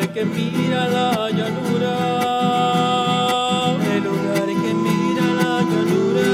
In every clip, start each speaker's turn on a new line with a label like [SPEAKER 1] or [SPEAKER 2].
[SPEAKER 1] que mira la llanura. El lugar que mira la llanura.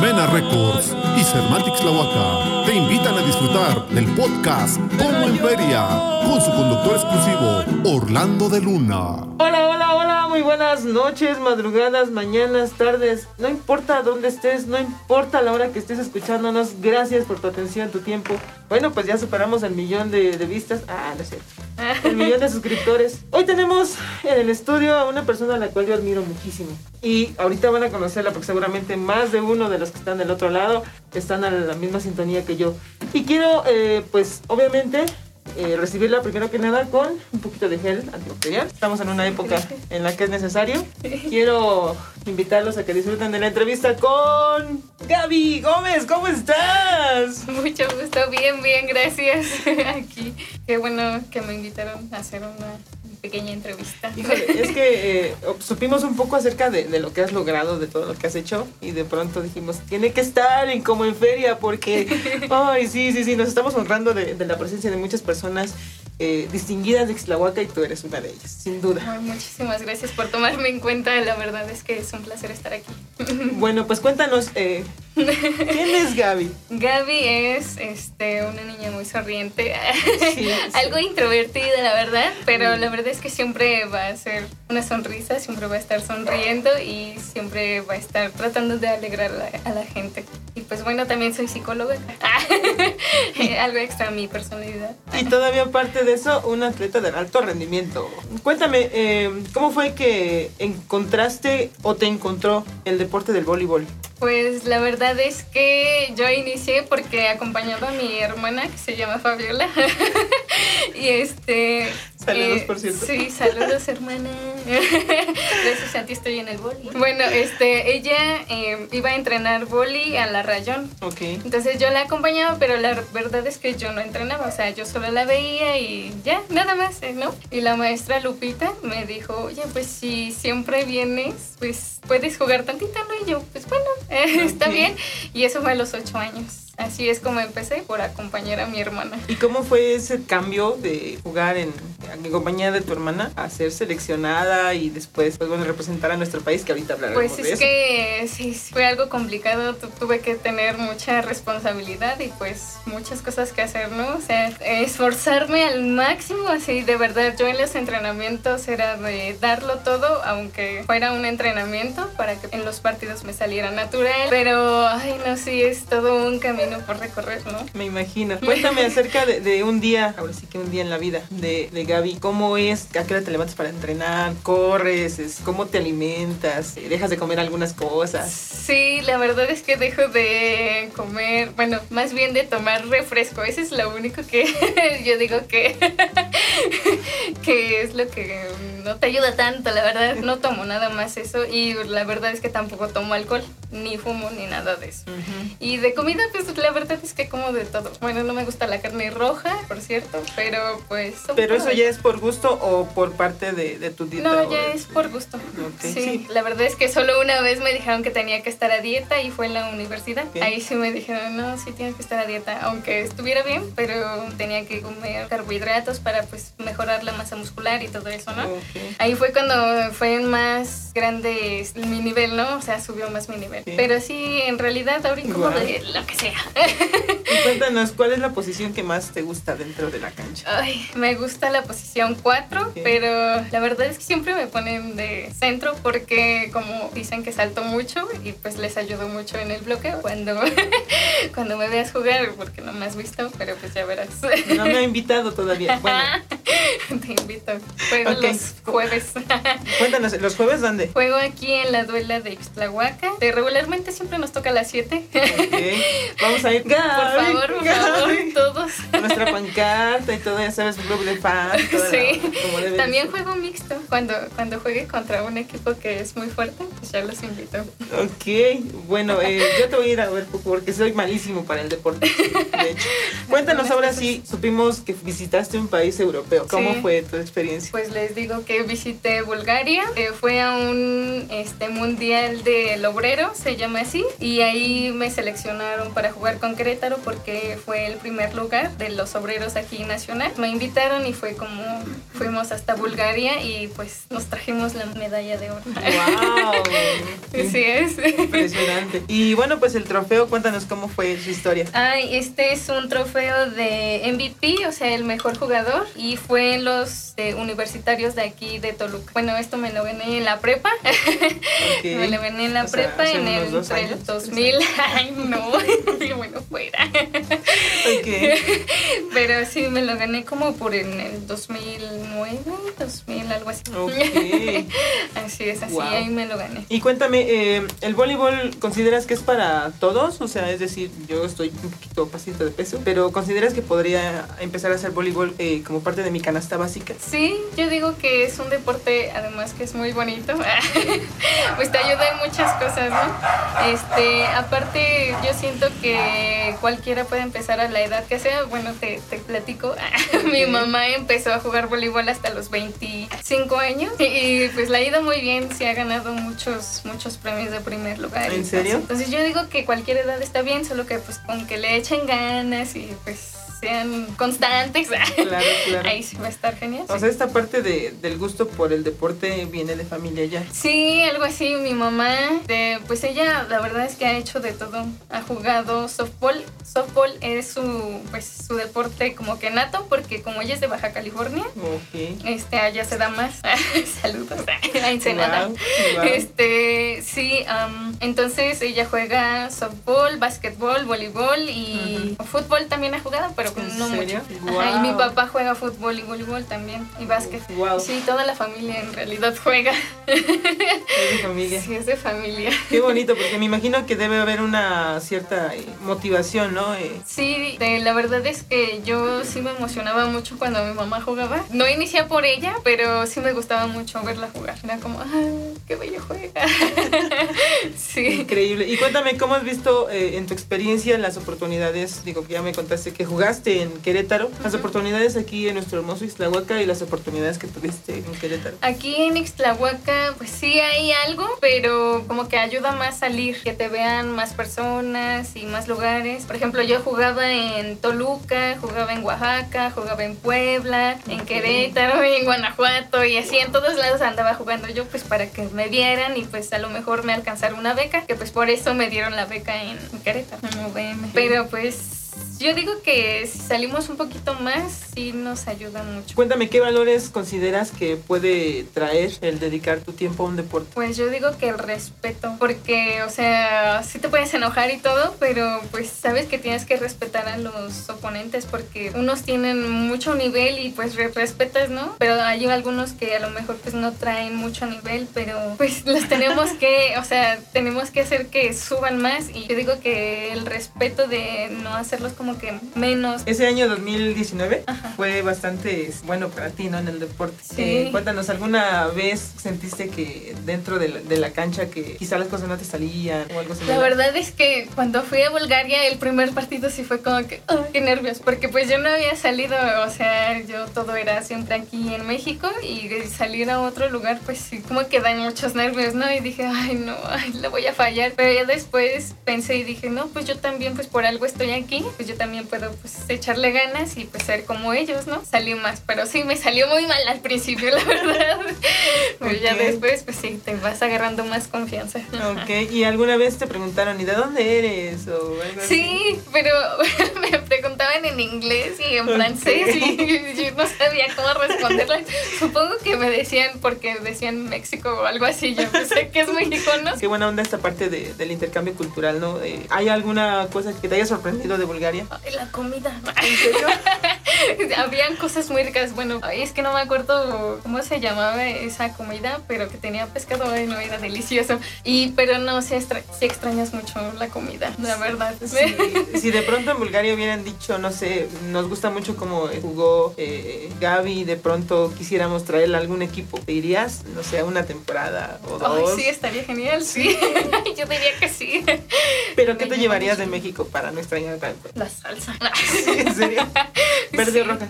[SPEAKER 2] Mena Records y Cermatix Tlahuaca te invitan a disfrutar del podcast Como en Feria con su conductor exclusivo Orlando de Luna.
[SPEAKER 3] Hola, hola, hola, muy buenas noches, madrugadas, mañanas, tardes. No importa dónde estés, no importa la hora que estés escuchándonos. Gracias por tu atención, tu tiempo. Bueno, pues ya superamos el millón de, de vistas. Ah, no es cierto. El millón de suscriptores. Hoy tenemos en el estudio a una persona a la cual yo admiro muchísimo. Y ahorita van a conocerla porque seguramente más de uno de los que están del otro lado están a la misma sintonía que yo. Y quiero, eh, pues, obviamente, eh, recibirla primero que nada con un poquito de gel antibacterial. Estamos en una época en la que es necesario. Quiero invitarlos a que disfruten de la entrevista con Gaby Gómez. ¿Cómo estás?
[SPEAKER 4] Mucho gusto, bien, bien, gracias. Aquí, qué bueno que me invitaron a hacer una pequeña entrevista.
[SPEAKER 3] Híjole, es que eh, supimos un poco acerca de, de lo que has logrado, de todo lo que has hecho y de pronto dijimos, tiene que estar en como en feria porque, ay, sí, sí, sí, nos estamos honrando de, de la presencia de muchas personas eh, distinguidas de Ixtlahuaca y tú eres una de ellas, sin duda.
[SPEAKER 4] Ay, muchísimas gracias por tomarme en cuenta, la verdad es que es un placer estar aquí.
[SPEAKER 3] Bueno, pues cuéntanos, eh, ¿quién es Gaby?
[SPEAKER 4] Gaby es este, una niña muy sonriente,
[SPEAKER 3] Sí, sí.
[SPEAKER 4] algo introvertida, la verdad, pero
[SPEAKER 3] Mm.
[SPEAKER 4] la verdad es que siempre va a ser una sonrisa, siempre va a estar sonriendo y siempre va a estar tratando de alegrar a la, a la gente. Y pues bueno, también soy psicóloga, algo extra a mi personalidad.
[SPEAKER 3] Y todavía aparte de eso, un atleta de alto rendimiento. Cuéntame, eh, ¿cómo fue que encontraste o te encontró el deporte del voleibol?
[SPEAKER 4] Pues la verdad es que yo inicié porque acompañaba a mi hermana que se llama Fabiola. y este.
[SPEAKER 3] Saludos, por cierto.
[SPEAKER 4] Sí, saludos, hermana. Gracias a ti estoy en el boli. Bueno, este, ella eh, iba a entrenar boli a la rayón.
[SPEAKER 3] Ok.
[SPEAKER 4] Entonces yo la acompañaba, pero la verdad es que yo no entrenaba, o sea, yo solo la veía y ya, nada más, ¿eh? ¿no? Y la maestra Lupita me dijo, oye, pues si siempre vienes, pues puedes jugar tantito, ¿no? Y yo, pues bueno, eh, está bien. Y eso fue a los ocho años. Así es como empecé por acompañar a mi hermana.
[SPEAKER 3] ¿Y cómo fue ese cambio de jugar en, en compañía de tu hermana a ser seleccionada y después, pues bueno, representar a nuestro país, que ahorita hablaremos
[SPEAKER 4] Pues
[SPEAKER 3] de
[SPEAKER 4] es
[SPEAKER 3] eso?
[SPEAKER 4] que sí, fue algo complicado, tu- tuve que tener mucha responsabilidad y pues muchas cosas que hacer, ¿no? O sea, esforzarme al máximo, así de verdad, yo en los entrenamientos era de darlo todo, aunque fuera un entrenamiento para que en los partidos me saliera natural, pero, ay, no, sí, es todo un camino por recorrer, ¿no?
[SPEAKER 3] Me imagino. Cuéntame acerca de, de un día, ahora sí que un día en la vida de, de ¿Cómo es? ¿A qué hora te levantas para entrenar? ¿Corres? Es- ¿Cómo te alimentas? ¿Dejas de comer algunas cosas?
[SPEAKER 4] Sí, la verdad es que dejo de comer, bueno, más bien de tomar refresco. Eso es lo único que yo digo que, que es lo que no te ayuda tanto, la verdad. No tomo nada más eso y la verdad es que tampoco tomo alcohol, ni fumo, ni nada de eso. Y de comida, pues la verdad es que como de todo. Bueno, no me gusta la carne roja, por cierto, pero pues...
[SPEAKER 3] ¿Pero eso ya es por gusto o por parte de, de tu dieta?
[SPEAKER 4] no, ya es por gusto. Sí,
[SPEAKER 3] sí.
[SPEAKER 4] la verdad es que solo una vez me dijeron que tenía que estar a dieta y fue en la universidad. Ahí sí me dijeron, no, sí tienes que estar a dieta, aunque estuviera bien, pero tenía que comer carbohidratos para pues mejorar la masa muscular y todo eso, ¿no? Ahí fue cuando fue más grande mi nivel, ¿no? O sea, subió más mi nivel. Pero sí, en realidad ahorita como de lo que sea.
[SPEAKER 3] Y cuéntanos, ¿cuál es la posición que más te gusta dentro de la cancha?
[SPEAKER 4] Ay, me gusta la posición 4,
[SPEAKER 3] Ok.
[SPEAKER 4] pero la verdad es que siempre me ponen de centro porque como dicen que salto mucho y pues les ayudo mucho en el bloqueo cuando, cuando me veas jugar, porque no me has visto, pero pues ya verás.
[SPEAKER 3] No me ha invitado todavía. Bueno,
[SPEAKER 4] Te invito. Juego los jueves.
[SPEAKER 3] cuéntanos, ¿los jueves dónde?
[SPEAKER 4] Juego aquí en la duela de Ixtlahuaca. De regularmente siempre nos toca a las 7.
[SPEAKER 3] Ok. Vamos a ir.
[SPEAKER 4] Por favor, por favor, todos.
[SPEAKER 3] Nuestra pancarta y todo, ya sabes, un club de la-
[SPEAKER 4] Sí. También juego mixto. Cuando, cuando juegue contra un equipo que es muy fuerte, ya los invito.
[SPEAKER 3] Ok, bueno, eh, yo te voy a ir a ver porque soy malísimo para el deporte. De hecho, cuéntanos ahora sí, supimos que visitaste un país europeo. ¿Cómo
[SPEAKER 4] Sí.
[SPEAKER 3] fue tu experiencia?
[SPEAKER 4] Pues les digo que visité Bulgaria, eh, fue a un este, mundial del obrero, se llama así, y ahí me seleccionaron para jugar con Querétaro porque fue el primer lugar de los obreros aquí nacional. Me invitaron y fue como fuimos hasta Bulgaria y pues nos trajimos la medalla de oro.
[SPEAKER 3] ¡Wow!
[SPEAKER 4] Así es.
[SPEAKER 3] Impresionante. Y bueno, pues el trofeo, cuéntanos cómo fue su historia.
[SPEAKER 4] Ay, este es un trofeo de MVP, o sea, el mejor jugador, y fue en los eh, universitarios de aquí de Toluca. Bueno, esto me lo gané en la prepa. Me lo gané en la
[SPEAKER 3] O
[SPEAKER 4] prepa en el,
[SPEAKER 3] años,
[SPEAKER 4] 2000. Ay, no, bueno fuera.
[SPEAKER 3] Ok.
[SPEAKER 4] Pero sí, me lo gané como por en el 2009, 2000, algo así.
[SPEAKER 3] Ok.
[SPEAKER 4] Así es, así,
[SPEAKER 3] Wow.
[SPEAKER 4] ahí me lo gané.
[SPEAKER 3] Y cuéntame, eh, ¿el voleibol consideras que es para todos? O sea, es decir, yo estoy un poquito pasito de peso, pero ¿consideras que podría empezar a hacer voleibol eh, como parte de mi canasta básica?
[SPEAKER 4] Sí, yo digo que es un deporte, además que es muy bonito. pues te ayuda en muchas cosas, ¿no? Este, aparte, yo siento que cualquiera puede empezar a la edad que sea. Bueno, te, te platico. Mi mamá empezó a jugar voleibol hasta los 25 años y pues la ha ido muy bien. Se ha ganado muchos, muchos premios de primer lugar.
[SPEAKER 3] ¿En serio?
[SPEAKER 4] Entonces yo digo que cualquier edad está bien, solo que pues con que le echen ganas y pues sean constantes.
[SPEAKER 3] Claro, claro.
[SPEAKER 4] Ahí sí va a estar genial.
[SPEAKER 3] O sea, esta parte de- del gusto por el deporte viene de familia ya.
[SPEAKER 4] Sí, algo así. Mi mamá, de- pues ella, la verdad es que ha hecho de todo. Ha jugado softball. Softball es su, pues, su deporte como que nato, porque como ella es de Baja California, este, allá se da más. Saludos a Ensenada.
[SPEAKER 3] Guau, guau.
[SPEAKER 4] Este, sí, am, entonces ella juega softball, básquetbol, voleibol y fútbol también ha jugado, pero
[SPEAKER 3] ¿En
[SPEAKER 4] no
[SPEAKER 3] serio?
[SPEAKER 4] mucho. Ajá, y mi papá juega fútbol y voleibol también, y básquet.
[SPEAKER 3] Guau.
[SPEAKER 4] Sí, toda la familia en realidad juega.
[SPEAKER 3] Es de familia.
[SPEAKER 4] Sí, es de familia.
[SPEAKER 3] Qué bonito, porque me imagino que debe haber una cierta motivación, ¿no? Eh,
[SPEAKER 4] Sí, de- la verdad es que yo sí me emocionaba mucho cuando mi mamá jugaba. No inicié por ella, pero sí me gustaba mucho verla jugar. Era como, ¡ay, qué bello juega! sí.
[SPEAKER 3] Increíble. Y cuéntame, ¿cómo has visto eh, en tu experiencia las oportunidades? Digo, que ya me contaste que jugaste en Querétaro, las oportunidades aquí en nuestro hermoso Islahuaca y las oportunidades que tuviste en Querétaro.
[SPEAKER 4] Aquí en Ixtlahuaca, pues sí hay algo, pero como que ayuda más salir, que te vean más personas y más lugares. Por ejemplo, yo jugaba en Toluca, jugaba en Oaxaca, jugaba en Puebla, en Querétaro, en Guanajuato y así en todos lados andaba jugando yo, pues para que me vieran y pues a lo mejor me alcanzara una beca, que pues por eso me dieron la beca en Querétaro, en UVM. Pero pues yo digo que si salimos un poquito más, sí nos ayuda mucho.
[SPEAKER 3] Cuéntame, ¿qué valores consideras que puede traer el dedicar tu tiempo a un deporte?
[SPEAKER 4] Pues yo digo que el respeto, porque, o sea, sí te puedes enojar y todo, pero pues sabes que tienes que respetar a los oponentes porque unos tienen mucho nivel y pues re- respetas, ¿no? Pero hay algunos que a lo mejor pues no traen mucho nivel, pero pues los tenemos que, o sea, tenemos que hacer que suban más y yo digo que el respeto de no hacerlos como que menos.
[SPEAKER 3] Ese año 2019 fue bastante bueno para ti, ¿no? En el deporte.
[SPEAKER 4] Sí.
[SPEAKER 3] Eh, cuéntanos, ¿alguna vez sentiste que dentro de la, de la cancha que quizá las cosas no te salían o algo así?
[SPEAKER 4] La verdad es que cuando fui a Bulgaria el primer partido sí fue como que, "Ay, qué nervios, porque pues yo no había salido, o sea, yo todo era siempre aquí en México y salir a otro lugar pues sí, como que dan muchos nervios, ¿no? Y dije, ay no, ay, la voy a fallar, pero ya después pensé y dije, no, pues yo también pues por algo estoy aquí, pues yo también puedo pues echarle ganas y pues ser como ellos, ¿no? Salí más, pero sí me salió muy mal al principio, la verdad. Pero ya después pues sí, te vas agarrando más confianza.
[SPEAKER 3] Ok, ¿y alguna vez te preguntaron, ¿y de dónde eres? O algo así?
[SPEAKER 4] Sí, pero me preguntaban en inglés y en francés y yo no sabía cómo responderles. Supongo que me decían porque decían México o algo así. Yo pensé que es México, ¿no?
[SPEAKER 3] Qué buena onda esta parte de- del intercambio cultural, ¿no? Eh, ¿Hay alguna cosa que te haya sorprendido de Bulgaria?
[SPEAKER 4] Ay, la comida.
[SPEAKER 3] ¿En serio?
[SPEAKER 4] Habían cosas muy ricas. Bueno, es que no me acuerdo cómo se llamaba esa comida, pero que tenía pescado. Ay, no, era delicioso. Y, pero no, sí, extra- sí extrañas mucho la comida, la verdad.
[SPEAKER 3] Sí, si de pronto en Bulgaria hubieran dicho, no sé, nos gusta mucho cómo jugó eh, Gaby, de pronto quisiéramos traerle a algún equipo, ¿te irías, no sé, a una temporada o dos?
[SPEAKER 4] sí, estaría genial, sí. Yo diría que sí.
[SPEAKER 3] ¿Pero qué te llevarías de. México para no extrañar tanto?
[SPEAKER 4] La salsa.
[SPEAKER 3] ¿En serio? ¿Verde
[SPEAKER 4] Sí.
[SPEAKER 3] o roja?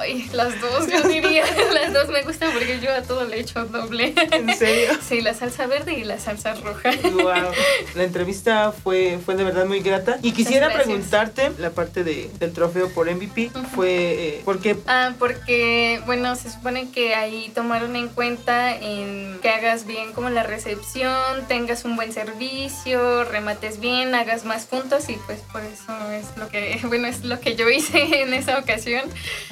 [SPEAKER 4] Ay, las dos, yo diría. Las dos me gustan porque yo a todo le echo doble.
[SPEAKER 3] ¿En serio?
[SPEAKER 4] Sí, la salsa verde y la salsa roja.
[SPEAKER 3] Wow. La entrevista fue, fue de verdad muy grata. Y quisiera
[SPEAKER 4] gracias.
[SPEAKER 3] preguntarte, la parte de, del trofeo por MVP fue eh, porque
[SPEAKER 4] Ah, porque, bueno, se supone que ahí tomaron en cuenta en que hagas bien como la recepción, tengas un buen servicio, remates bien, hagas más puntos y pues por eso es lo que, bueno, es lo que yo hice en esa ocasión.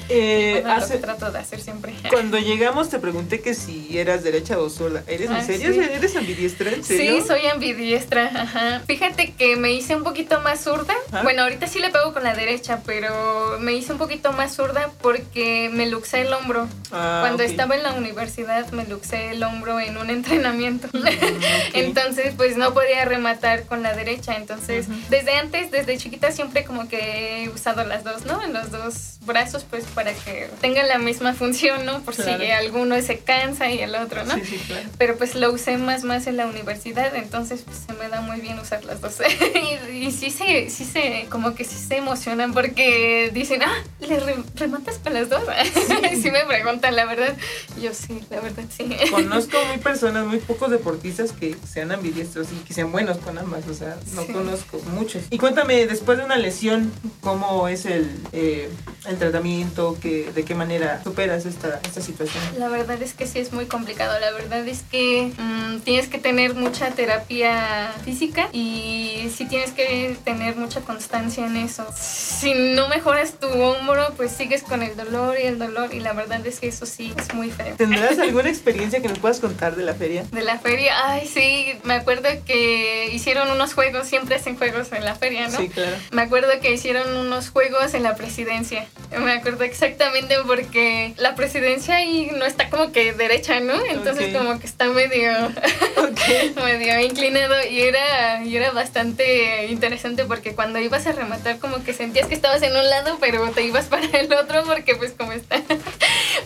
[SPEAKER 3] eh,
[SPEAKER 4] Bueno, lo
[SPEAKER 3] hace-
[SPEAKER 4] que trato de hacer siempre.
[SPEAKER 3] cuando llegamos te pregunté que si eras derecha o zurda. ¿Eres en
[SPEAKER 4] Ah,
[SPEAKER 3] serio?
[SPEAKER 4] sí.
[SPEAKER 3] ¿Eres ambidiestra? ¿En serio?
[SPEAKER 4] Sí, soy ambidiestra, ajá. Fíjate que me hice un poquito más zurda.
[SPEAKER 3] Ajá.
[SPEAKER 4] Bueno, ahorita sí le pego con la derecha, pero me hice un poquito más zurda porque me luxé el hombro.
[SPEAKER 3] Ah,
[SPEAKER 4] Cuando
[SPEAKER 3] ok.
[SPEAKER 4] estaba en la universidad me luxé el hombro en un entrenamiento.
[SPEAKER 3] Mm, ok.
[SPEAKER 4] Entonces, pues no podía rematar con la derecha. Entonces,
[SPEAKER 3] Ujú.
[SPEAKER 4] desde antes, desde chiquita, siempre como que he usado las dos, ¿no? En los dos brazos, pues para que tengan la misma función, ¿no? Por
[SPEAKER 3] Claro.
[SPEAKER 4] si alguno se cansa y el otro, ¿no?
[SPEAKER 3] Sí, sí, claro.
[SPEAKER 4] Pero pues lo usé más más en la universidad, entonces pues, se me da muy bien usar las dos. y, y sí se, sí se, como que sí se emocionan porque dicen, ah, ¿le re- rematas con las dos? sí me preguntan, la verdad. Yo sí, la verdad sí.
[SPEAKER 3] Conozco muy personas, muy pocos deportistas que sean ambidiestros y que sean buenos con ambas, o sea, no
[SPEAKER 4] Sí.
[SPEAKER 3] conozco muchos. Y cuéntame, después de una lesión, ¿cómo es el, eh, el tratamiento? Que, ¿De qué manera superas esta, esta situación?
[SPEAKER 4] La verdad es que sí es muy complicado. La verdad es que mm, tienes que tener mucha terapia física y sí tienes que tener mucha constancia en eso. Si no mejoras tu hombro, pues sigues con el dolor y el dolor y la verdad es que eso sí es muy feo.
[SPEAKER 3] ¿Tendrás alguna experiencia que nos puedas contar de la feria?
[SPEAKER 4] De la feria, ay sí, me acuerdo que hicieron unos juegos, siempre hacen juegos en la feria, ¿no?
[SPEAKER 3] Sí, claro.
[SPEAKER 4] Me acuerdo que hicieron unos juegos en la presidencia. Me acuerdo exactamente porque la presidencia ahí no está como que derecha, ¿no? Entonces como que está medio,
[SPEAKER 3] Ok.
[SPEAKER 4] medio inclinado y era, y era bastante interesante porque cuando ibas a rematar como que sentías que estabas en un lado pero te ibas para el otro porque pues como está.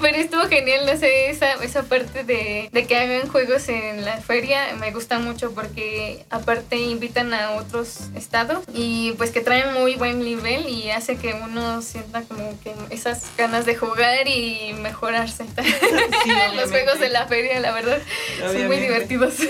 [SPEAKER 4] Pero estuvo genial, no sé, esa, esa parte de, de que hagan juegos en la feria me gusta mucho porque aparte invitan a otros estados y pues que traen muy buen nivel y hace que uno sienta como que esas ganas de jugar y mejorarse. Los juegos de la feria, la verdad, son muy divertidos.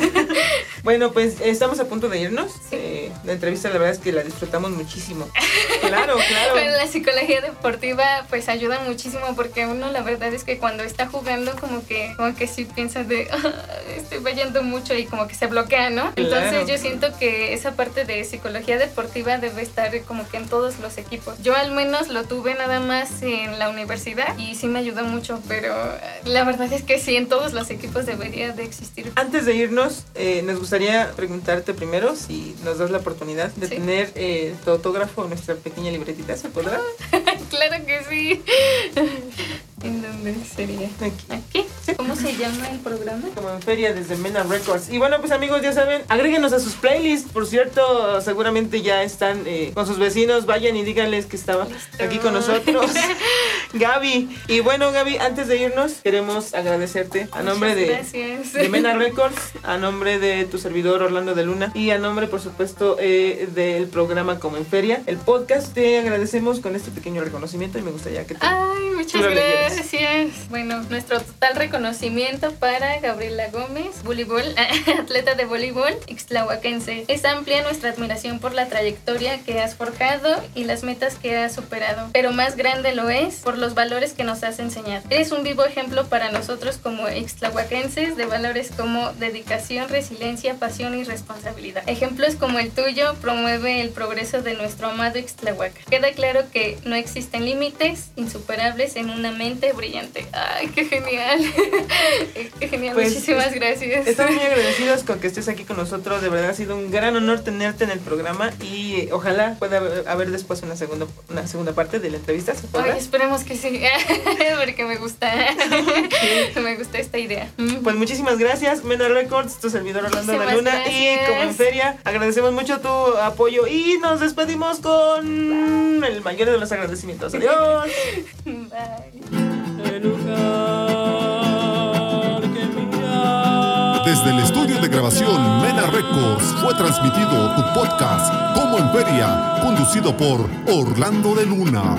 [SPEAKER 3] Bueno, pues estamos a punto de irnos.
[SPEAKER 4] Sí.
[SPEAKER 3] Eh, la entrevista la verdad es que la disfrutamos muchísimo. Claro, claro.
[SPEAKER 4] Pero la psicología deportiva pues ayuda muchísimo porque uno la verdad es que cuando está jugando como que como que sí piensa de "Ah, estoy fallando mucho y como que se bloquea, ¿no? Entonces
[SPEAKER 3] Claro.
[SPEAKER 4] yo siento que esa parte de psicología deportiva debe estar como que en todos los equipos. Yo al menos lo tuve nada más en la universidad y sí me ayudó mucho, pero la verdad es que sí en todos los equipos debería de existir.
[SPEAKER 3] Antes de irnos, eh, nos gustaría preguntarte primero si nos das la oportunidad de
[SPEAKER 4] Sí.
[SPEAKER 3] tener eh, tu autógrafo en nuestra pequeña libretita. ¿Se podrá?
[SPEAKER 4] claro que sí. ¿En dónde sería?
[SPEAKER 3] Aquí.
[SPEAKER 4] ¿Aquí? ¿Cómo se llama el programa?
[SPEAKER 3] Como en feria desde Mena Records. Y bueno, pues amigos, ya saben, agréguenos a sus playlists. Por cierto, seguramente ya están eh, con sus vecinos. Vayan y díganles que estaba
[SPEAKER 4] Listo.
[SPEAKER 3] aquí con nosotros. Gaby. Y bueno, Gaby, antes de irnos, queremos agradecerte a nombre
[SPEAKER 4] Muchas
[SPEAKER 3] de,
[SPEAKER 4] Gracias.
[SPEAKER 3] de Mena Records, a nombre de tu servidor Orlando de Luna y a nombre, por supuesto, eh, del programa Como en Feria, el podcast. Te agradecemos con este pequeño reconocimiento y me gustaría que te...
[SPEAKER 4] Ay, muchas
[SPEAKER 3] lo
[SPEAKER 4] Bueno, nuestro total reconocimiento para Gabriela Gómez, voleibol, atleta de voleibol ixtlahuaquense. Es amplia nuestra admiración por la trayectoria que has forjado y las metas que has superado, pero más grande lo es por los valores que nos has enseñado. Eres un vivo ejemplo para nosotros como ixtlahuaquenses de valores como dedicación, resiliencia, pasión y responsabilidad. Ejemplos como el tuyo promueve el progreso de nuestro amado Ixtlahuaca. Queda claro que no existen límites insuperables en una mente brillante. ¡Ay, qué genial! Genial,
[SPEAKER 3] Pues,
[SPEAKER 4] muchísimas gracias.
[SPEAKER 3] Estamos muy agradecidos con que estés aquí con nosotros. De verdad ha sido un gran honor tenerte en el programa y eh, ojalá pueda haber, después una segunda, una segunda parte de la entrevista.
[SPEAKER 4] Ay, esperemos que sí, porque me gusta, me gusta esta idea.
[SPEAKER 3] Pues muchísimas gracias, Mena Records, tu servidor Orlando de la Luna y como en feria agradecemos mucho tu apoyo y nos despedimos con el mayor de los agradecimientos. Adiós.
[SPEAKER 4] Bye.
[SPEAKER 2] Desde el estudio de grabación Mena Records fue transmitido tu podcast Como en Feria, conducido por Orlando de Luna.